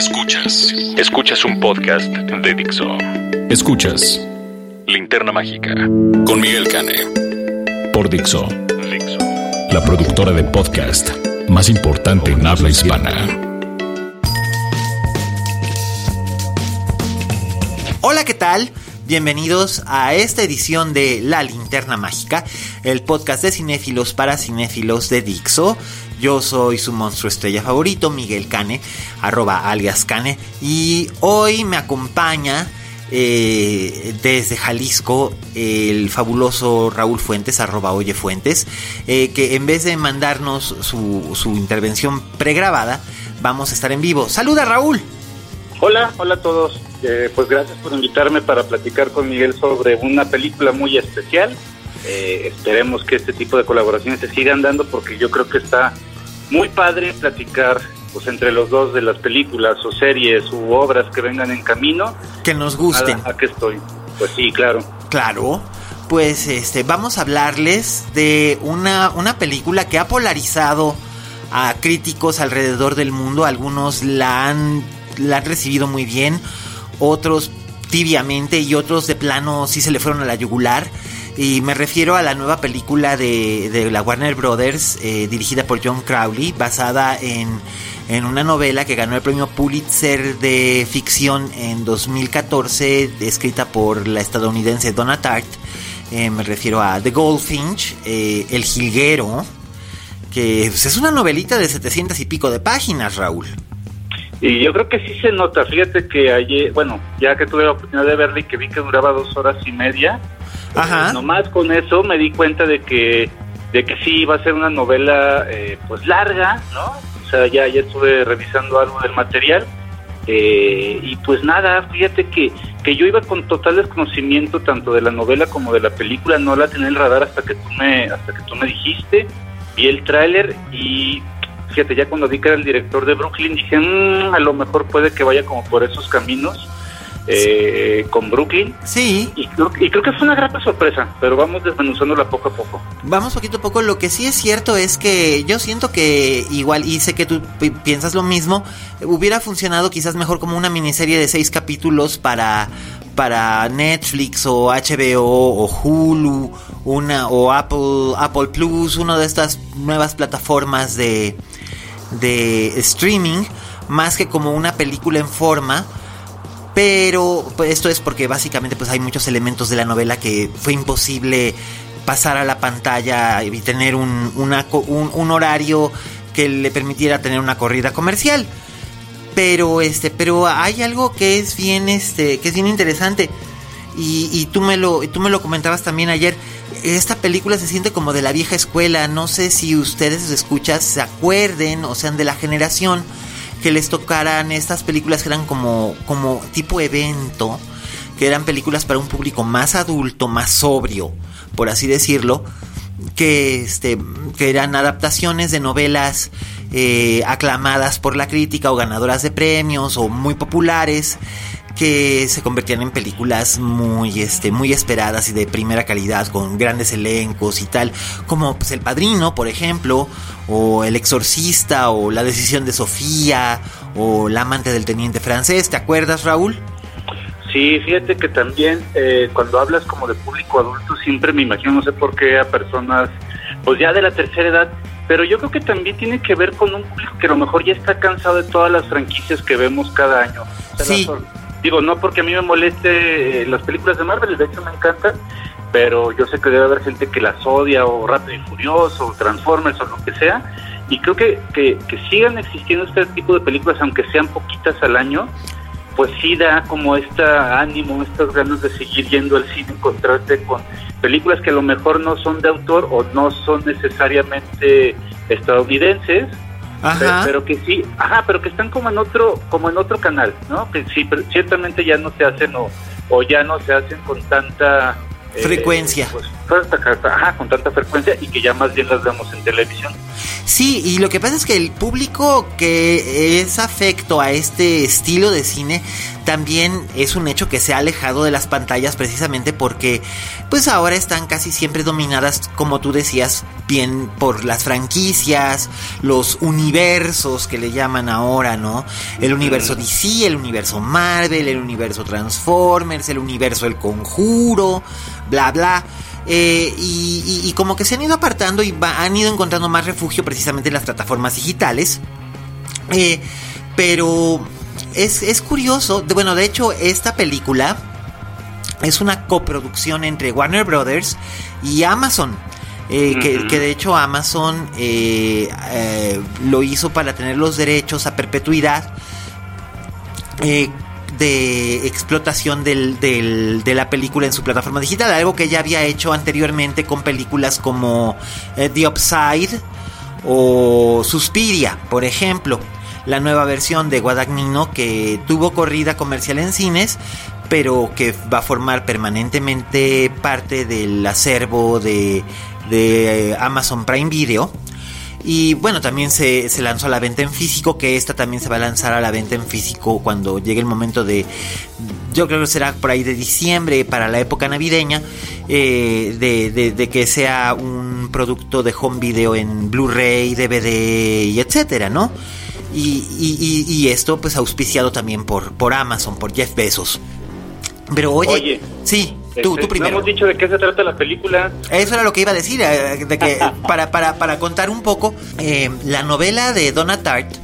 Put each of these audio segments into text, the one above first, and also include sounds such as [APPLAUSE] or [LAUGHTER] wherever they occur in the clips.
Escuchas. Escuchas un podcast de Dixo. Escuchas Linterna Mágica con Miguel Cane. Por Dixo. Dixo. La productora de podcast más importante en habla hispana. Hola, ¿qué tal? Bienvenidos a esta edición de La Linterna Mágica, el podcast de cinéfilos para cinéfilos de Dixo. Yo soy su monstruo estrella favorito, Miguel Cane, arroba alias Cane, y hoy me acompaña eh, desde Jalisco el fabuloso Raúl Fuentes, arroba Oye Fuentes, eh, que en vez de mandarnos su, su intervención pregrabada, vamos a estar en vivo. ¡Saluda Raúl! Hola, hola a todos. Eh, pues gracias por invitarme para platicar con Miguel sobre una película muy especial. Eh, esperemos que este tipo de colaboraciones se sigan dando porque yo creo que está muy padre platicar pues entre los dos de las películas o series u obras que vengan en camino. Que nos gusten. ¿A, a estoy? Pues sí, claro. Claro. Pues este, vamos a hablarles de una, una película que ha polarizado a críticos alrededor del mundo. Algunos la han, la han recibido muy bien, otros tibiamente y otros de plano sí se le fueron a la yugular. Y me refiero a la nueva película de, de la Warner Brothers, eh, dirigida por John Crowley, basada en, en, una novela que ganó el premio Pulitzer de ficción en 2014, escrita por la estadounidense Donna Tartt. Eh, me refiero a The Goldfinch, eh, El Jilguero, que pues, es una novelita de 700 y pico de páginas, Raúl. Y yo creo que sí se nota, fíjate que ayer, bueno, ya que tuve la oportunidad de verla y que vi que duraba dos horas y media, Ajá. Eh, nomás con eso me di cuenta de que, de que sí iba a ser una novela eh, pues larga, ¿no? O sea, ya, ya estuve revisando algo del material eh, y pues nada, fíjate que, que yo iba con total desconocimiento tanto de la novela como de la película, no la tenía en el radar hasta que tú me, hasta que tú me dijiste, vi el tráiler y fíjate, ya cuando vi que era el director de Brooklyn, dije, mmm, a lo mejor puede que vaya como por esos caminos eh, con Brooklyn. Sí. Y creo, y creo, que fue una grata sorpresa, pero vamos desmenuzándola poco a poco. Vamos poquito a poco. Lo que sí es cierto es que yo siento que igual, y sé que tú piensas lo mismo, hubiera funcionado quizás mejor como una miniserie de seis capítulos para para Netflix o HBO o Hulu una o Apple Apple Plus una de estas nuevas plataformas de de streaming más que como una película en forma pero pues, esto es porque básicamente pues hay muchos elementos de la novela que fue imposible pasar a la pantalla y tener un, un horario que le permitiera tener una corrida comercial. Pero este pero hay algo que es bien este que es bien interesante. Y, y, tú me lo tú me lo comentabas también ayer. Esta película se siente como de la vieja escuela. No sé si ustedes escuchas se acuerden o sean de la generación que les tocaran estas películas que eran como como tipo evento que eran películas para un público más adulto más sobrio por así decirlo que este que eran adaptaciones de novelas eh, aclamadas por la crítica o ganadoras de premios o muy populares que se convertían en películas muy este muy esperadas y de primera calidad con grandes elencos y tal como pues El Padrino por ejemplo o El Exorcista o La decisión de Sofía o La amante del teniente francés ¿te acuerdas Raúl? Sí, fíjate que también eh, cuando hablas como de público adulto siempre me imagino, no sé por qué, a personas pues ya de la tercera edad, pero yo creo que también tiene que ver con un público que a lo mejor ya está cansado de todas las franquicias que vemos cada año. Sí. Digo, no porque a mí me moleste eh, las películas de Marvel, de hecho me encantan, pero yo sé que debe haber gente que las odia, o Rápido y Furioso, o Transformers, o lo que sea, y creo que, que, que sigan existiendo este tipo de películas, aunque sean poquitas al año, pues sí da como este ánimo, estas ganas de seguir yendo al cine, encontrarte con películas que a lo mejor no son de autor o no son necesariamente estadounidenses, Pero, que sí, ajá, pero que están como en otro, como en otro canal, ¿no? Que sí, pero ciertamente ya no se hacen o, o ya no se hacen con tanta eh, frecuencia. Pues, ajá, con tanta frecuencia y que ya más bien las vemos en televisión. Sí, y lo que pasa es que el público que es afecto a este estilo de cine también es un hecho que se ha alejado de las pantallas precisamente porque pues ahora están casi siempre dominadas, como tú decías, bien por las franquicias, los universos que le llaman ahora, ¿no? El universo DC, el universo Marvel, el universo Transformers, el universo El Conjuro, bla, bla. Eh, y, como que se han ido apartando y han ido encontrando más refugio precisamente en las plataformas digitales. Eh, pero es, curioso, bueno, de hecho esta película es una coproducción entre Warner Brothers y Amazon. Eh, que, de hecho Amazon lo hizo para tener los derechos a perpetuidad de explotación de la película en su plataforma digital, algo que ya había hecho anteriormente con películas como eh, The Upside o Suspiria, por ejemplo, la nueva versión de Guadagnino que tuvo corrida comercial en cines, pero que va a formar permanentemente parte del acervo de, de Amazon Prime Video y bueno, también se, se, lanzó a la venta en físico, que esta también se va a lanzar a la venta en físico cuando llegue el momento de, yo creo que será por ahí de diciembre, para la época navideña, eh, de, de, que sea un producto de home video en Blu-ray, DVD y etcétera, ¿no? Y, y, y, esto pues auspiciado también por, por Amazon, por Jeff Bezos. Pero oye, sí. Tú, tú este, primero. No hemos dicho de qué se trata la película. Eso era lo que iba a decir, eh, de que [LAUGHS] para, para, para contar un poco, eh, la novela de Donna Tartt.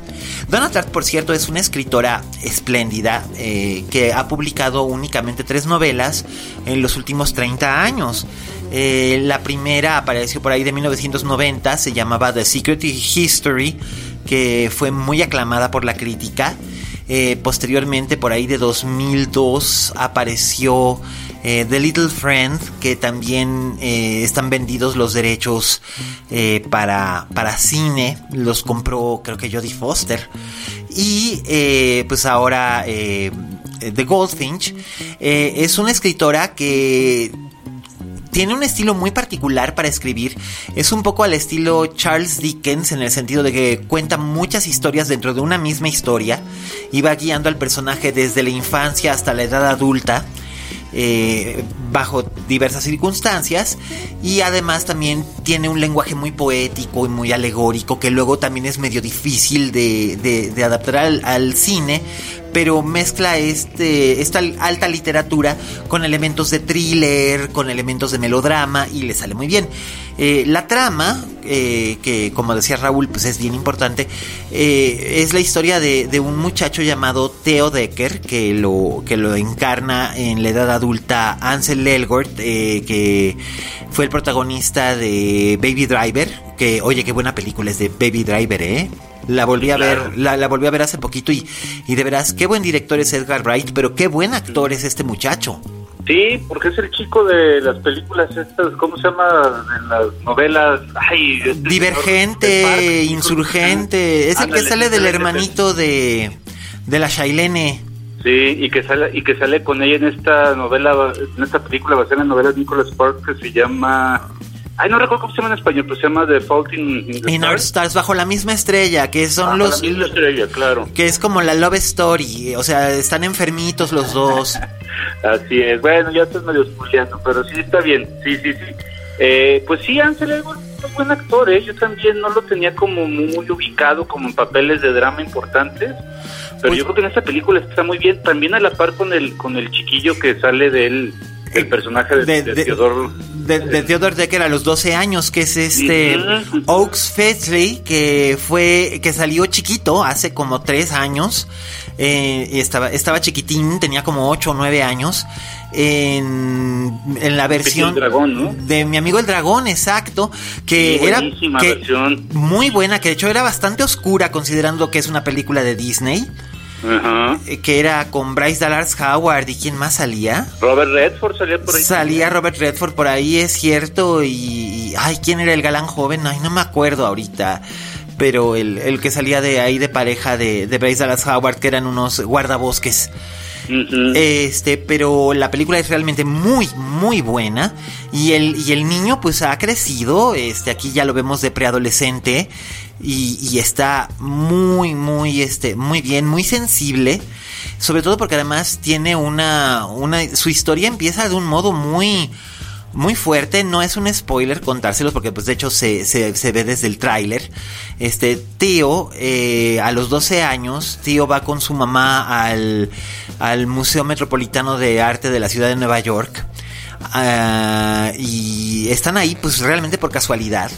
Donna Tartt, por cierto, es una escritora espléndida eh, que ha publicado únicamente tres novelas en los últimos 30 años. la primera apareció por ahí de 1990, se llamaba The Secret History, que fue muy aclamada por la crítica. Posteriormente, por ahí de 2002, apareció eh, The Little Friend, que también eh, están vendidos los derechos eh, para, para cine, los compró creo que Jodie Foster. Y pues ahora The Goldfinch es una escritora que tiene un estilo muy particular para escribir. Es un poco al estilo Charles Dickens en el sentido de que cuenta muchas historias dentro de una misma historia y va guiando al personaje desde la infancia hasta la edad adulta. Eh, bajo diversas circunstancias y además también tiene un lenguaje muy poético y muy alegórico que luego también es medio difícil de, adaptar al, cine pero mezcla este, esta alta literatura con elementos de thriller, con elementos de melodrama y le sale muy bien. Eh, la trama, eh, que como decía Raúl, pues es bien importante, eh, es la historia de, un muchacho llamado Theo Decker, que lo, que lo encarna en la edad adulta Ansel Elgort, que fue el protagonista de Baby Driver, que oye, qué buena película es de Baby Driver, ¿eh? La volví a ver, la, volví a ver hace poquito y, y de veras, qué buen director es Edgar Wright, pero qué buen actor es este muchacho. Sí, porque es el chico de las películas estas, ¿cómo se llama? De las novelas. Ay, este Divergente, insurgente. Es el que sale del hermanito de, de la Shailene. Sí, y que sale y que sale con ella en esta novela, en esta película basada en la novela de Nicholas Sparks que se llama Ay, no recuerdo cómo se llama en español, pero se llama The Fault in, the Stars. Stars, bajo la misma estrella, que son los... La misma estrella, claro. Que es como la Love Story, o sea, están enfermitos los dos. [LAUGHS] Así es, bueno, ya estás medio spoileando, pero sí está bien, sí, sí, sí. Eh, pues sí, Ansel es un buen actor, ¿eh? yo también no lo tenía como muy ubicado como en papeles de drama importantes, pero pues yo creo que en esta película está muy bien, también a la par con el, con el chiquillo que sale de él el personaje de, de, Theodore de, de, Theodore Decker a los 12 años, que es este Oaks que fue que salió chiquito hace como 3 años. Eh, estaba, estaba chiquitín, tenía como 8 o 9 años. En, en la versión de mi amigo el dragón, exacto, que era muy buena, que de hecho era bastante oscura considerando que es una película de Disney. Eh, que era con Bryce Dallas Howard y quién más salía. Robert Redford salía por ahí. Salía Robert Redford por ahí, es cierto. Y, ay, ¿quién era el galán joven? Ay, no me acuerdo ahorita. pero el, el que salía de ahí de pareja de, de Bryce Dallas Howard, que eran unos guardabosques. Este, pero la película es realmente muy, muy buena. Y el, y el niño, pues ha crecido. Este, aquí ya lo vemos de preadolescente. Y, y está muy, muy, este, muy bien, muy sensible. Sobre todo porque además tiene una, una, su historia empieza de un modo muy, muy fuerte. No es un spoiler contárselos porque pues de hecho se, se, se ve desde el tráiler. Este tío, eh, a los 12 años, tío va con su mamá al, al Museo Metropolitano de Arte de la ciudad de Nueva York. Ah, y están ahí pues realmente por casualidad.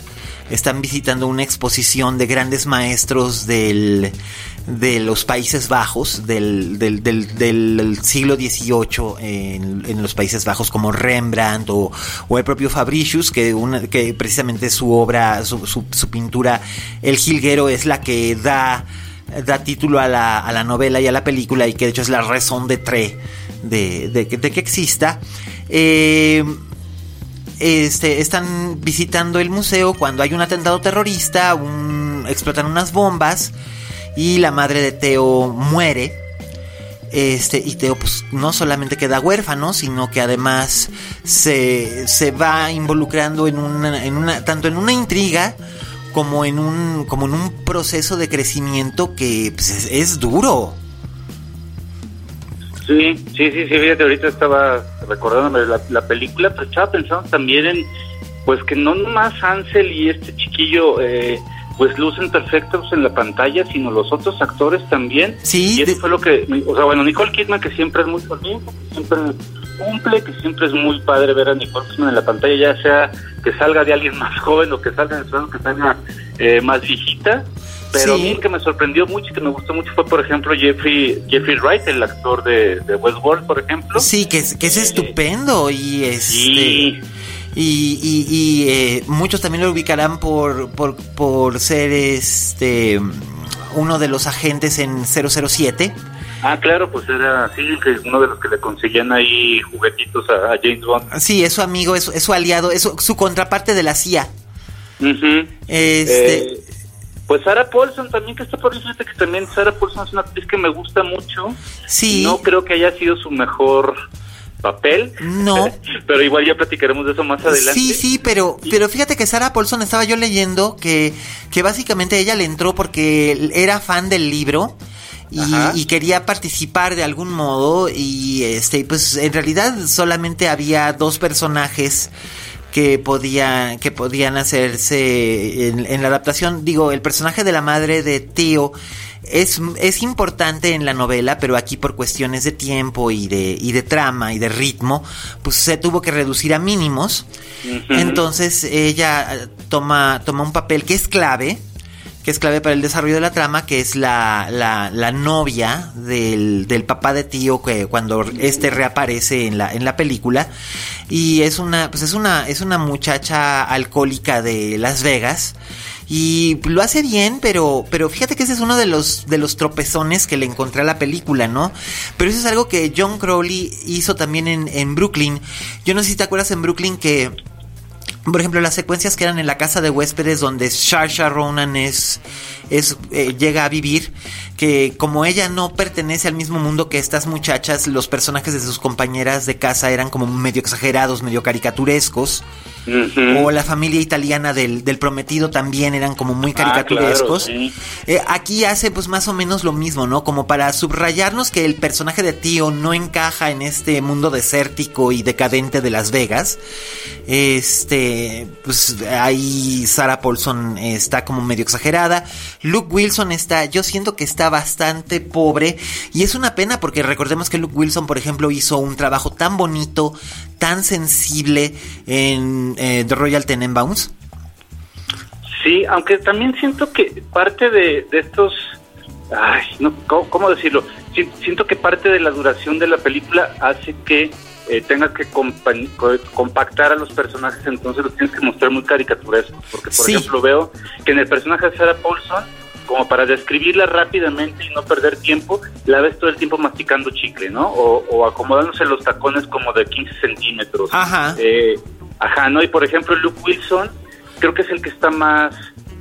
Están visitando una exposición de grandes maestros del, de los Países Bajos, del, del, siglo XVIII en, en, los Países Bajos, como Rembrandt o, o el propio Fabricius, que, una, que precisamente su obra, su, su, su, pintura, El Jilguero, es la que da, da título a la, a la novela y a la película, y que de hecho es la razón de tre de, de, de que exista. Eh, este, están visitando el museo cuando hay un atentado terrorista, un, explotan unas bombas y la madre de Teo muere. Este, y Teo pues no solamente queda huérfano, sino que además se, se va involucrando en una, en una, tanto en una intriga como en un, como en un proceso de crecimiento que pues, es, duro. Sí, sí, sí, sí, fíjate, ahorita estaba recordándome la, la película, pero estaba pensando también en, pues que no nomás Ansel y este chiquillo, eh, pues lucen perfectos en la pantalla, sino los otros actores también. Sí. Y eso de... fue lo que, o sea, bueno, Nicole Kidman que siempre es muy bonita, que siempre cumple, que siempre es muy padre ver a Nicole Kidman en la pantalla, ya sea que salga de alguien más joven o que salga de que salga eh, más viejita. Pero sí. a mí el que me sorprendió mucho y que me gustó mucho fue, por ejemplo, Jeffrey Jeffrey Wright, el actor de, de Westworld, por ejemplo. Sí, que es, que es estupendo y este... Sí. Y, y, y eh, muchos también lo ubicarán por, por, por ser este uno de los agentes en 007. Ah, claro, pues era así, que uno de los que le conseguían ahí juguetitos a, a James Bond. Sí, es su amigo, es, es su aliado, es su, su, contraparte de la CIA. Uh -huh. Este... Eh, pues Sarah Paulson también, que está por ahí, fíjate que también Sarah Paulson es una actriz que me gusta mucho. Sí. No creo que haya sido su mejor papel. No. [LAUGHS] pero igual ya platicaremos de eso más adelante. Sí, sí, pero, pero fíjate que Sarah Paulson estaba yo leyendo que, que básicamente ella le entró porque era fan del libro. Y, y, quería participar de algún modo y este pues en realidad solamente había dos personajes que podía que podían hacerse en, en, la adaptación digo el personaje de la madre de Tío es, es importante en la novela pero aquí por cuestiones de tiempo y de y de trama y de ritmo pues se tuvo que reducir a mínimos uh -huh. entonces ella toma toma un papel que es clave que es clave para el desarrollo de la trama, que es la, la, novia del, del, papá de tío que cuando este reaparece en la, en la película. Y es una, pues es una, es una muchacha alcohólica de Las Vegas. Y lo hace bien, pero, pero fíjate que ese es uno de los, de los tropezones que le encontré a la película, ¿no? Pero eso es algo que John Crowley hizo también en, en Brooklyn. Yo no sé si te acuerdas en Brooklyn que por ejemplo, las secuencias que eran en la casa de huéspedes donde Sarsha Ronan es, es eh, llega a vivir, que como ella no pertenece al mismo mundo que estas muchachas, los personajes de sus compañeras de casa eran como medio exagerados, medio caricaturescos. Uh -huh. O la familia italiana del, del, prometido también eran como muy caricaturescos. Ah, claro, sí. eh, aquí hace pues más o menos lo mismo, ¿no? Como para subrayarnos que el personaje de Tío no encaja en este mundo desértico y decadente de Las Vegas. Este, pues ahí Sarah Paulson está como medio exagerada. Luke Wilson está, yo siento que está bastante pobre y es una pena porque recordemos que Luke Wilson, por ejemplo, hizo un trabajo tan bonito, tan sensible en eh, The Royal Tenenbaums. Sí, aunque también siento que parte de, estos, ay, no, ¿cómo, ¿cómo, decirlo? Siento que parte de la duración de la película hace que eh, tengas que compactar a los personajes, entonces los tienes que mostrar muy caricaturescos, porque por sí. ejemplo veo que en el personaje de Sarah Paulson como para describirla rápidamente y no perder tiempo, la ves todo el tiempo masticando chicle, ¿no? O, o acomodándose los tacones como de 15 centímetros. Ajá. Eh, ajá, ¿no? Y por ejemplo, Luke Wilson, creo que es el que está más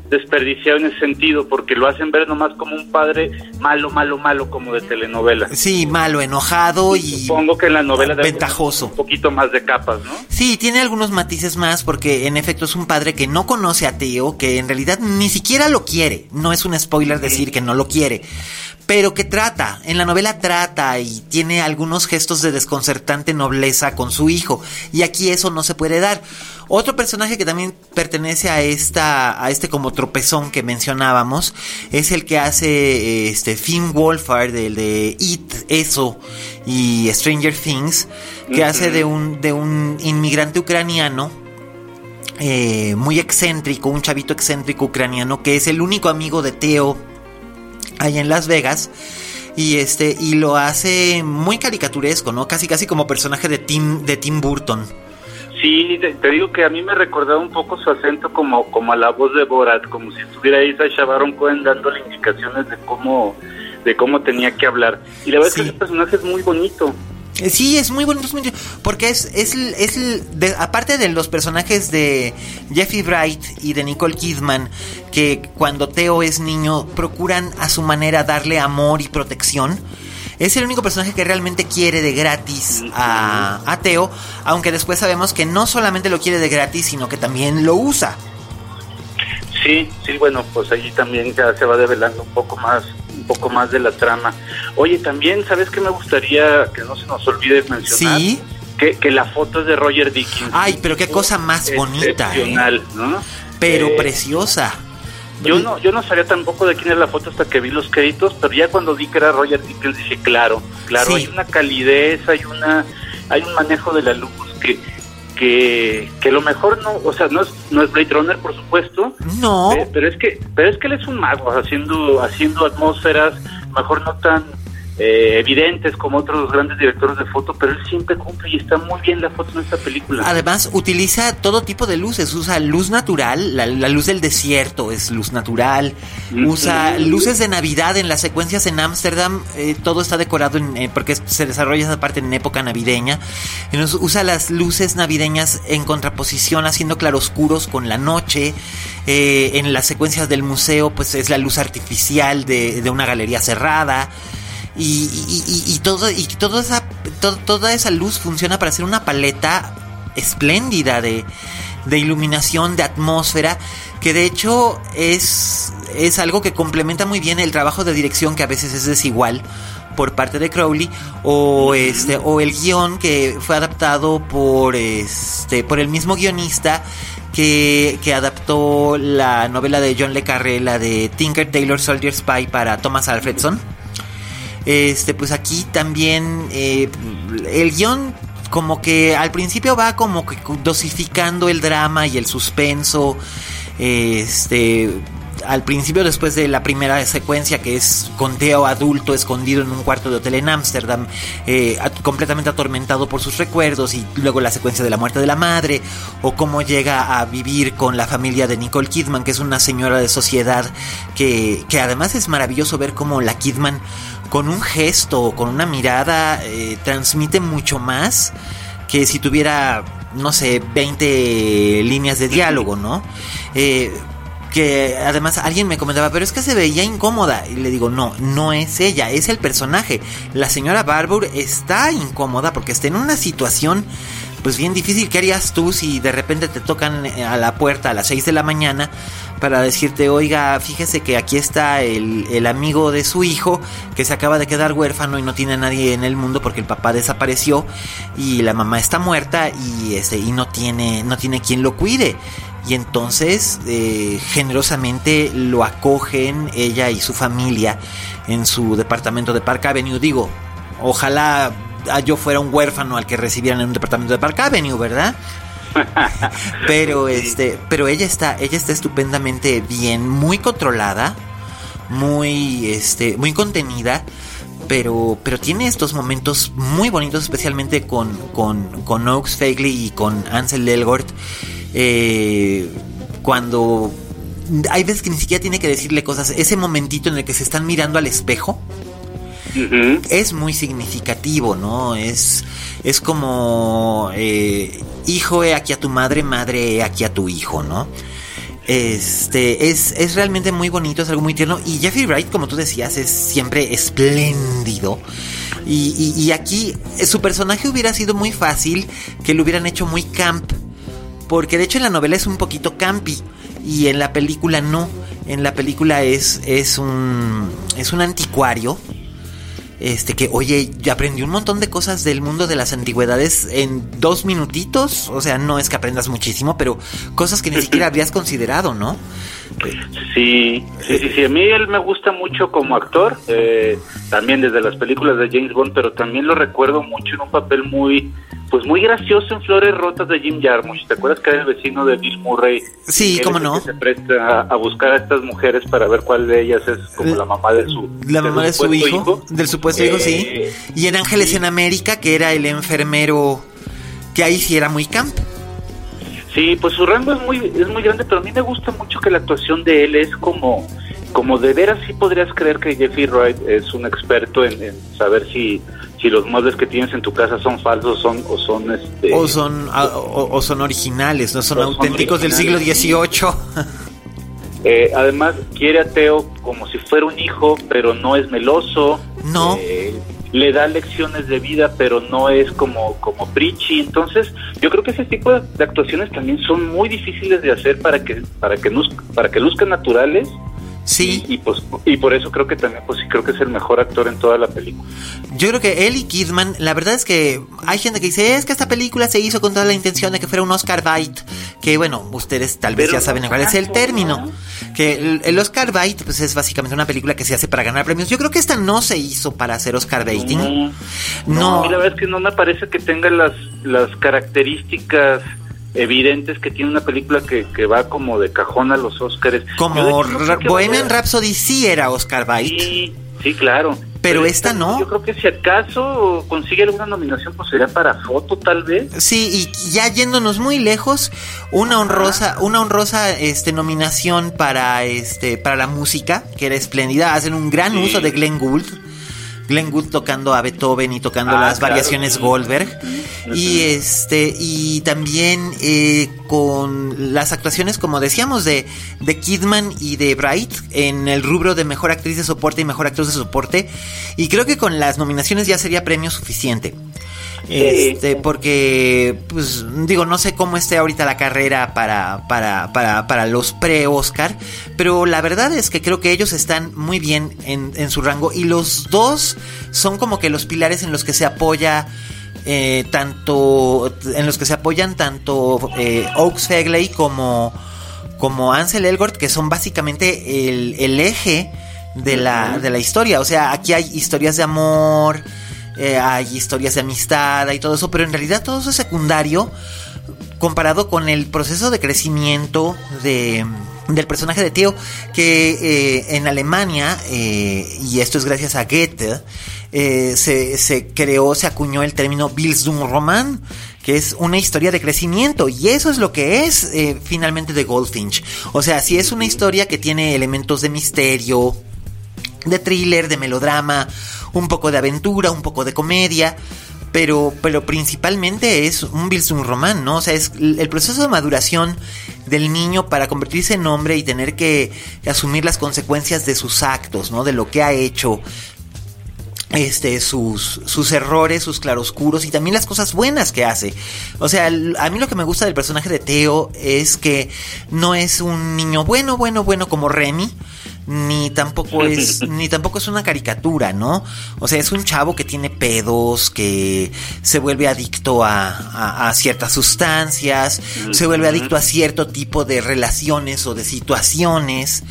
desperdiciado en ese sentido, porque lo hacen ver nomás como un padre malo, malo, malo, como de telenovela. Sí, malo, enojado y... Supongo que en la novela... Ventajoso. Un poquito más de capas, ¿no? Sí, tiene algunos matices más porque en efecto es un padre que no conoce a Teo, que en realidad ni siquiera lo quiere. No es un spoiler decir que no lo quiere pero que trata, en la novela trata y tiene algunos gestos de desconcertante nobleza con su hijo, y aquí eso no se puede dar. Otro personaje que también pertenece a esta a este como tropezón que mencionábamos es el que hace este Finn Wolfhard del de It eso y Stranger Things que hace de un de un inmigrante ucraniano eh, muy excéntrico, un chavito excéntrico ucraniano que es el único amigo de Theo allá en Las Vegas. Y este, y lo hace muy caricaturesco, ¿no? Casi casi como personaje de Tim, de Tim Burton. Sí, te, digo que a mí me recordaba un poco su acento como, como a la voz de Borat, como si estuviera ahí Sacha Baron Cohen dándole indicaciones de cómo, de cómo tenía que hablar. Y la verdad es que ese personaje es muy bonito. Eh, sí, es muy bonito, porque es, es, es aparte de los personajes de Jeffrey Bright y de Nicole Kidman, que cuando Theo es niño procuran a su manera darle amor y protección. Es el único personaje que realmente quiere de gratis a, a Theo, aunque después sabemos que no solamente lo quiere de gratis, sino que también lo usa. Sí, sí, bueno, pues allí también ya se va develando un poco más poco más de la trama. Oye, también, ¿sabes qué me gustaría que no se nos olvide mencionar? Sí. Que, la foto es de Roger Dickens. Ay, pero qué cosa más bonita. ¿eh? ¿no? Pero eh, preciosa. Yo no, yo no sabía tampoco de quién es la foto hasta que vi los créditos, pero ya cuando vi que era Roger Dickens dije, claro, claro, hay una calidez, hay una, hay un manejo de la luz que, que, que lo mejor no, o sea, no es, no es Blade Runner, por supuesto. No. pero es que, pero es que él es un mago haciendo, haciendo atmósferas, mejor no tan eh, evidentes como otros grandes directores de foto, pero él siempre cumple y está muy bien la foto en esta película. Además, utiliza todo tipo de luces, usa luz natural, la, luz del desierto es luz natural, usa luces de Navidad en las secuencias en Ámsterdam, eh, todo está decorado en, eh, porque se desarrolla esa parte en época navideña, Entonces, usa las luces navideñas en contraposición, haciendo claroscuros con la noche. en las secuencias del museo, pues es la luz artificial de, de una galería cerrada y, todo, y todo esa, toda esa luz funciona para hacer una paleta espléndida de, de iluminación, de atmósfera, que de hecho es, es algo que complementa muy bien el trabajo de dirección que a veces es desigual por parte de Crowley o este o el guion que fue adaptado por este por el mismo guionista que, que adaptó la novela de John le Carré la de Tinker Taylor Soldier Spy para Thomas Alfredson este, pues aquí también eh, el guion como que al principio va como que dosificando el drama y el suspenso. Este, al principio, después de la primera secuencia, que es con Teo adulto escondido en un cuarto de hotel en Ámsterdam, eh, completamente atormentado por sus recuerdos, y luego la secuencia de la muerte de la madre, o cómo llega a vivir con la familia de Nicole Kidman, que es una señora de sociedad, que, que además es maravilloso ver cómo la Kidman con un gesto, con una mirada, eh, transmite mucho más que si tuviera, no sé, 20 líneas de diálogo, ¿no? Eh, que además alguien me comentaba, pero es que se veía incómoda. Y le digo, no, no es ella, es el personaje. La señora Barbour está incómoda porque está en una situación pues bien difícil. ¿Qué harías tú si de repente te tocan eh, a la puerta a las 6 de la mañana para decirte, oiga, fíjese que aquí está el, amigo de su hijo que se acaba de quedar huérfano y no tiene nadie en el mundo porque el papá desapareció y la mamá está muerta y, este, y no, tiene, no tiene quien lo cuide? Y entonces eh, generosamente lo acogen ella y su familia en su departamento de Park Avenue. Digo, ojalá yo fuera un huérfano al que recibieran en un departamento de Park Avenue, ¿verdad? [LAUGHS] pero este, pero ella está, ella está estupendamente bien, muy controlada, muy este, muy contenida, pero pero tiene estos momentos muy bonitos, especialmente con con con Oaks Fagley y con Ansel Elgort, eh, cuando hay veces que ni siquiera tiene que decirle cosas, ese momentito en el que se están mirando al espejo es muy significativo, ¿no? Es, es como, eh, hijo, he aquí a tu madre, madre, he aquí a tu hijo, ¿no? Este es, es realmente muy bonito, es algo muy tierno. Y Jeffrey Wright, como tú decías, es siempre espléndido. Y, y, aquí su personaje hubiera sido muy fácil que lo hubieran hecho muy camp. Porque de hecho en la novela es un poquito campi. Y en la película no. En la película es, es un. es un anticuario este que, oye, aprendí un montón de cosas del mundo de las antigüedades en dos minutitos. O sea, no es que aprendas muchísimo, pero cosas que ni siquiera [LAUGHS] habrías considerado, ¿no? Sí, sí, sí, sí. A mí él me gusta mucho como actor, eh, también desde las películas de James Bond, pero también lo recuerdo mucho en un papel muy pues muy gracioso en Flores Rotas de Jim Jarmusch. ¿Te acuerdas que era el vecino de Bill Murray? Sí, cómo no. Que se presta a, buscar a estas mujeres para ver cuál de ellas es como la mamá de su La mamá de su, hijo, Del supuesto hijo, sí. Eh, y en Ángeles en América, que era el enfermero que ahí sí era muy camp. Sí, pues su rango es muy, es muy grande, pero a mí me gusta mucho que la actuación de él es como, como de veras sí podrías creer que Jeffrey Wright es un experto en saber si si los muebles que tienes en tu casa son falsos son o son este o son ah, o, son originales no son auténticos del siglo XVIII eh, además quiere a Teo como si fuera un hijo pero no es meloso. No. Eh, le da lecciones de vida pero no es como como entonces yo creo que ese tipo de, actuaciones también son muy difíciles de hacer para que para que para que luzcan naturales Sí. Y, pues, y por eso creo que también, pues sí, creo que es el mejor actor en toda la película. Yo creo que él y Kidman, la verdad es que hay gente que dice, es que esta película se hizo con toda la intención de que fuera un Oscar Bite, que bueno, ustedes tal vez ya saben cuál es el término, que el, Oscar Bite pues es básicamente una película que se hace para ganar premios. Yo creo que esta no se hizo para hacer Oscar Baiting. No, no. la verdad es que no me parece que tenga las, las características evidentes que tiene una película que, que va como de cajón a los Oscars. Como Bohemian Rhapsody sí era Oscar Bite. Sí, sí, claro. Pero, esta, no. Yo creo que si acaso consigue alguna nominación, pues sería para foto, tal vez. Sí, y ya yéndonos muy lejos, una honrosa, una honrosa este nominación para este, para la música, que era espléndida. Hacen un gran uso de Glenn Gould. Glenn Gould tocando a Beethoven y tocando ah, las variaciones Goldberg. Y este, y también eh, con las actuaciones, como decíamos, de, de Kidman y de Bright en el rubro de mejor actriz de soporte y mejor actor de soporte. Y creo que con las nominaciones ya sería premio suficiente. Este, porque, pues, digo, no sé cómo esté ahorita la carrera para, para, para, para los pre-Oscar, pero la verdad es que creo que ellos están muy bien en, en su rango y los dos son como que los pilares en los que se apoya. Eh, tanto en los que se apoyan tanto eh, Oaks Fegley como como Ansel Elgort que son básicamente el, el eje de la, de la historia o sea aquí hay historias de amor eh, hay historias de amistad, y todo eso, pero en realidad todo eso es secundario comparado con el proceso de crecimiento de, del personaje de Theo, que eh, en Alemania, eh, y esto es gracias a Goethe, se, se, creó, se acuñó el término Bildungsroman, que es una historia de crecimiento, y eso es lo que es finalmente de Goldfinch. O sea, si es una historia que tiene elementos de misterio, de thriller, de melodrama, un poco de aventura, un poco de comedia, pero, pero principalmente es un Bilsung román, ¿no? O sea, es el proceso de maduración del niño para convertirse en hombre y tener que asumir las consecuencias de sus actos, ¿no? De lo que ha hecho, este, sus, sus errores, sus claroscuros y también las cosas buenas que hace. O sea, a mí lo que me gusta del personaje de Teo es que no es un niño bueno, bueno, bueno como Remy, ni tampoco es [LAUGHS] ni tampoco es una caricatura, ¿no? O sea, es un chavo que tiene pedos, que se vuelve adicto a, a, ciertas sustancias, se vuelve adicto a cierto tipo de relaciones o de situaciones.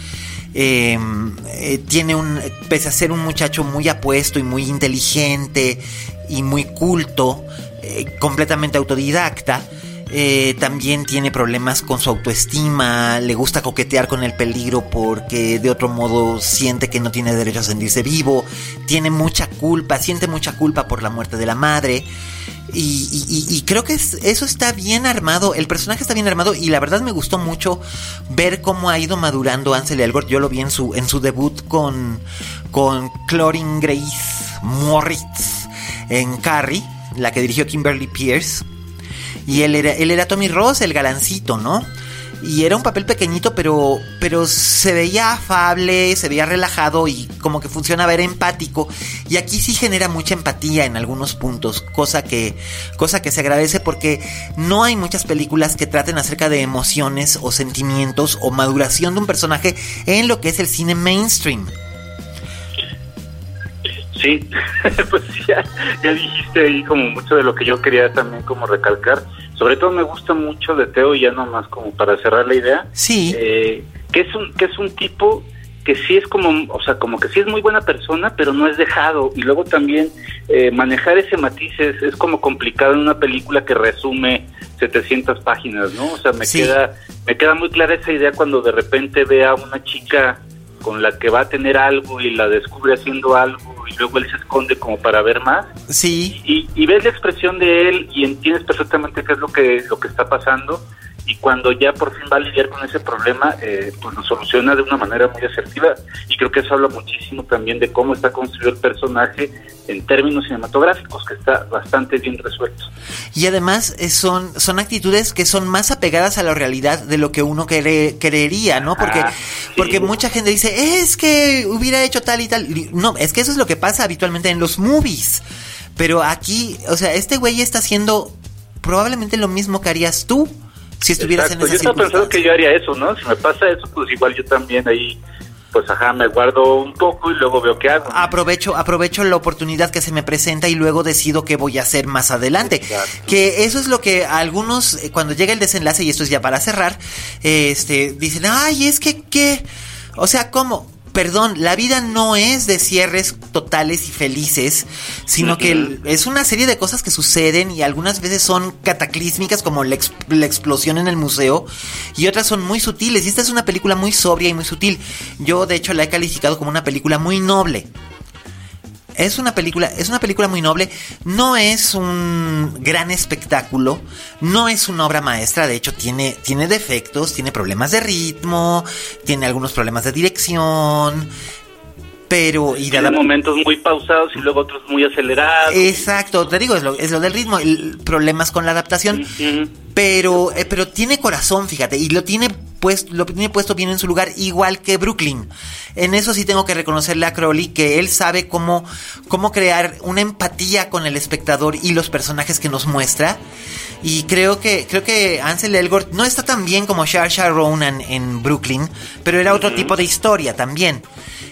Em, eh, tiene un, pese a ser un muchacho muy apuesto y muy inteligente y muy culto, eh, completamente autodidacta, eh, también tiene problemas con su autoestima, le gusta coquetear con el peligro porque de otro modo siente que no tiene derecho a sentirse vivo, tiene mucha culpa, siente mucha culpa por la muerte de la madre. Y, creo que eso está bien armado, el personaje está bien armado y la verdad me gustó mucho ver cómo ha ido madurando Ansel Elgort. Yo lo vi en su, debut con, con Grace Moritz en Carrie, la que dirigió Kimberly Pierce. Y él era, él era Tommy Ross, el galancito, ¿no? y era un papel pequeñito, pero, pero se veía afable, se veía relajado y como que funcionaba, era empático. Y aquí sí genera mucha empatía en algunos puntos, cosa que, cosa que se agradece porque no hay muchas películas que traten acerca de emociones o sentimientos o maduración de un personaje en lo que es el cine mainstream. Sí, [LAUGHS] pues ya, ya dijiste ahí como mucho de lo que yo quería también como recalcar sobre todo me gusta mucho de Teo, ya nomás como para cerrar la idea. Sí. Eh, que es un que es un tipo que sí es como, o sea, como que sí es muy buena persona, pero no es dejado. Y luego también eh, manejar ese matiz es, como complicado en una película que resume 700 páginas, ¿no? O sea, me queda me queda muy clara esa idea cuando de repente ve a una chica con la que va a tener algo y la descubre haciendo algo y luego él se esconde como para ver más. Sí. Y, y ves la expresión de él y entiendes perfectamente qué es lo que, lo que está pasando y cuando ya por fin va a lidiar con ese problema, eh, pues lo soluciona de una manera muy asertiva y creo que eso habla muchísimo también de cómo está construido el personaje en términos cinematográficos, que está bastante bien resuelto. Y además eh, son, son actitudes que son más apegadas a la realidad de lo que uno creería, ¿no? Porque, ah, porque mucha gente dice, es que hubiera hecho tal y tal. No, es que eso es lo que pasa habitualmente en los movies. Pero aquí, o sea, este güey está haciendo probablemente lo mismo que harías tú si estuvieras en esa Yo estaba pensando que yo haría eso, ¿no? Si me pasa eso, pues igual yo también ahí pues ajá, me guardo un poco y luego veo qué hago. Aprovecho, aprovecho la oportunidad que se me presenta y luego decido qué voy a hacer más adelante. Que eso es lo que algunos, eh, cuando llega el desenlace, y esto es ya para cerrar, este, dicen, ay, es que, ¿qué? O sea, ¿cómo? Perdón, la vida no es de cierres totales y felices, sino que es una serie de cosas que suceden y algunas veces son cataclísmicas como la, explosión en el museo y otras son muy sutiles. Y esta es una película muy sobria y muy sutil. Yo de hecho la he calificado como una película muy noble. Es una película, es una película muy noble, no es un gran espectáculo, no es una obra maestra, de hecho tiene, tiene defectos, tiene problemas de ritmo, tiene algunos problemas de dirección, pero y de momentos muy pausados y luego otros muy acelerados. Exacto, te digo, es lo, es lo del ritmo, el, problemas con la adaptación, pero eh, pero tiene corazón, fíjate, y lo tiene puesto lo tiene puesto bien en su lugar igual que Brooklyn. En eso sí tengo que reconocerle a Crowley que él sabe cómo cómo crear una empatía con el espectador y los personajes que nos muestra. Y creo que creo que Ansel Elgort no está tan bien como Shar Ronan en Brooklyn, pero era otro tipo de historia también.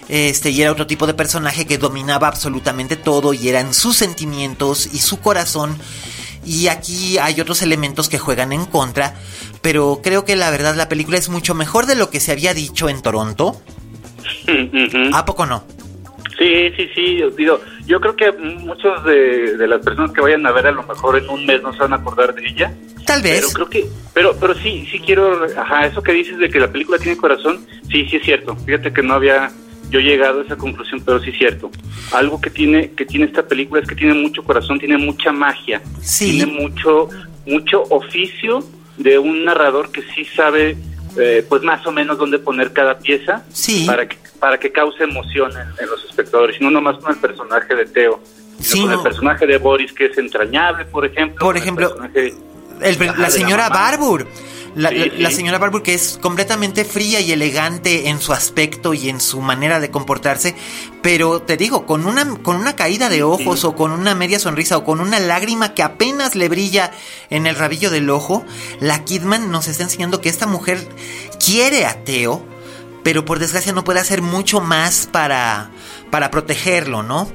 Este, y era otro tipo de personaje que dominaba absolutamente todo y eran sus sentimientos y su corazón. Y aquí hay otros elementos que juegan en contra, pero creo que la verdad la película es mucho mejor de lo que se había dicho en Toronto. ¿A poco no? Sí, sí, sí, digo, yo creo que muchos de, de, las personas que vayan a ver a lo mejor en un mes no se van a acordar de ella. Tal vez. Pero creo que, pero, pero sí, sí quiero, ajá, eso que dices de que la película tiene corazón, sí, sí es cierto. Fíjate que no había, yo he llegado a esa conclusión, pero sí es cierto. Algo que tiene que tiene esta película es que tiene mucho corazón, tiene mucha magia, tiene mucho mucho oficio de un narrador que sí sabe eh, pues más o menos dónde poner cada pieza para que para que cause emoción en, los espectadores, y no nomás con el personaje de Teo, sino con el personaje de Boris que es entrañable, por ejemplo. Por ejemplo, la señora Barbour la, señora Barbour que es completamente fría y elegante en su aspecto y en su manera de comportarse, pero te digo, con una, con una caída de ojos o con una media sonrisa o con una lágrima que apenas le brilla en el rabillo del ojo, la Kidman nos está enseñando que esta mujer quiere a Teo, pero por desgracia no puede hacer mucho más para, para protegerlo, ¿no?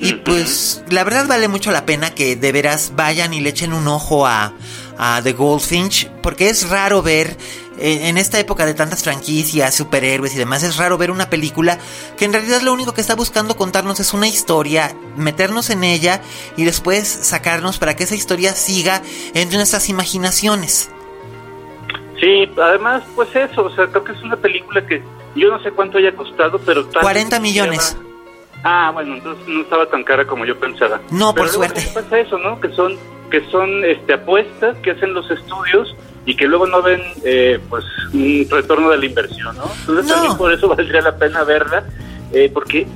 Y pues la verdad vale mucho la pena que de veras vayan y le echen un ojo a, a The Goldfinch, porque es raro ver eh, en esta época de tantas franquicias, superhéroes y demás, es raro ver una película que en realidad lo único que está buscando contarnos es una historia, meternos en ella y después sacarnos para que esa historia siga entre nuestras imaginaciones. Sí, además, pues eso, o sea, creo que es una película que yo no sé cuánto haya costado, pero... 40 millones. Ah, bueno, entonces no estaba tan cara como yo pensaba. No, por suerte. pasa eso, ¿no? Que son que son este, apuestas que hacen los estudios y que luego no ven eh, pues un retorno de la inversión, ¿no? Entonces también por eso valdría la pena verla, eh, porque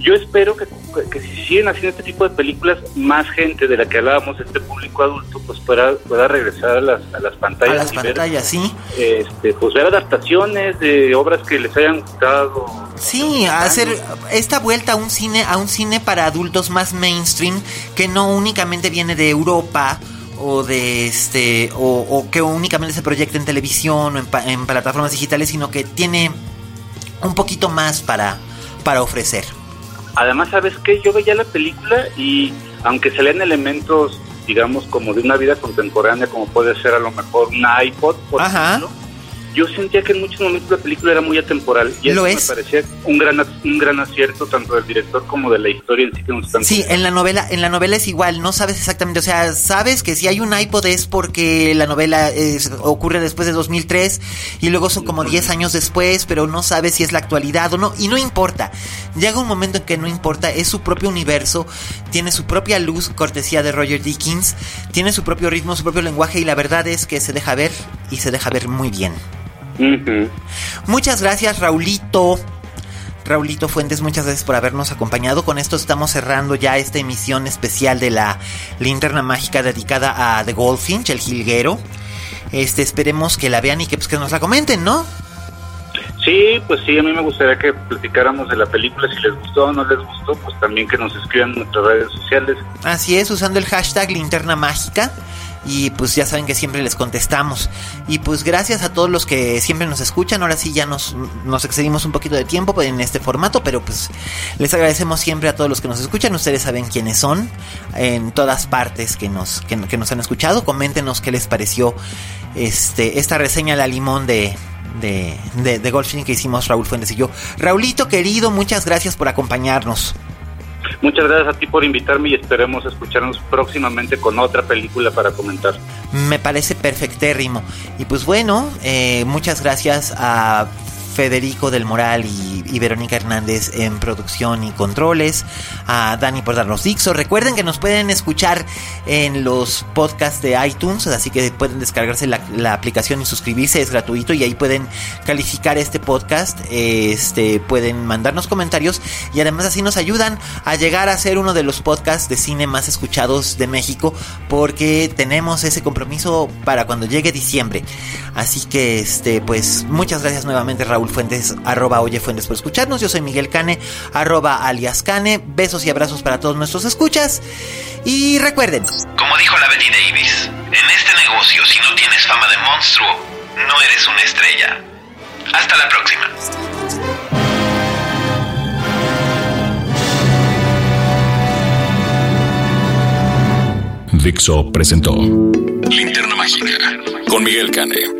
yo espero que, que, si siguen haciendo este tipo de películas, más gente de la que hablábamos, este público adulto, pues pueda, pueda regresar a las, a las pantallas. A las pantallas, sí. Este, pues ver adaptaciones de obras que les hayan gustado. Sí, hacer esta vuelta a un cine, a un cine para adultos más mainstream, que no únicamente viene de Europa o de este o, que únicamente se proyecta en televisión o en, en plataformas digitales, sino que tiene un poquito más para, para ofrecer. Además, ¿sabes qué? Yo veía la película y aunque se leen elementos, digamos, como de una vida contemporánea, como puede ser a lo mejor un iPod, por ejemplo, yo sentía que en muchos momentos la película era muy atemporal y eso me parecía un gran un gran acierto tanto del director como de la historia en sí que nos están Sí, en la novela en la novela es igual, no sabes exactamente, o sea, sabes que si hay un iPod es porque la novela ocurre después de 2003 y luego son como 10 años después, pero no sabes si es la actualidad o no y no importa. Llega un momento en que no importa, es su propio universo, tiene su propia luz, cortesía de Roger Dickens, tiene su propio ritmo, su propio lenguaje y la verdad es que se deja ver y se deja ver muy bien. Muchas gracias, Raulito. Raulito Fuentes, muchas gracias por habernos acompañado. Con esto estamos cerrando ya esta emisión especial de la linterna mágica dedicada a The Goldfinch, el jilguero. Este, esperemos que la vean y que, pues, que nos la comenten, ¿no? Sí, pues sí, a mí me gustaría que platicáramos de la película, si les gustó o no les gustó, pues también que nos escriban en nuestras redes sociales. Así es, usando el hashtag linterna mágica y pues ya saben que siempre les contestamos. Y pues gracias a todos los que siempre nos escuchan. Ahora sí ya nos, nos excedimos un poquito de tiempo en este formato, pero pues les agradecemos siempre a todos los que nos escuchan. Ustedes saben quiénes son en todas partes que nos, que, nos han escuchado. Coméntenos qué les pareció este, esta reseña la limón de, de, de, de que hicimos Raúl Fuentes y yo. Raulito querido, muchas gracias por acompañarnos. Muchas gracias a ti por invitarme y esperemos escucharnos próximamente con otra película para comentar. Me parece perfectérrimo. Y pues bueno, eh, muchas gracias a Federico del Moral y, Verónica Hernández en producción y controles, a Dani por darnos Dixo. Recuerden que nos pueden escuchar en los podcasts de iTunes, así que pueden descargarse la, aplicación y suscribirse, es gratuito y ahí pueden calificar este podcast, este, pueden mandarnos comentarios y además así nos ayudan a llegar a ser uno de los podcasts de cine más escuchados de México porque tenemos ese compromiso para cuando llegue diciembre. Así que este, pues muchas gracias nuevamente Raúl Fuentes, arroba Oye Fuentes escucharnos. Yo soy Miguel Cane, arroba alias Cane. Besos y abrazos para todos nuestros escuchas. Y recuerden. Como dijo la Betty Davis, en este negocio si no tienes fama de monstruo, no eres una estrella. Hasta la próxima. Dixo presentó Linterna Mágica con Miguel Cane.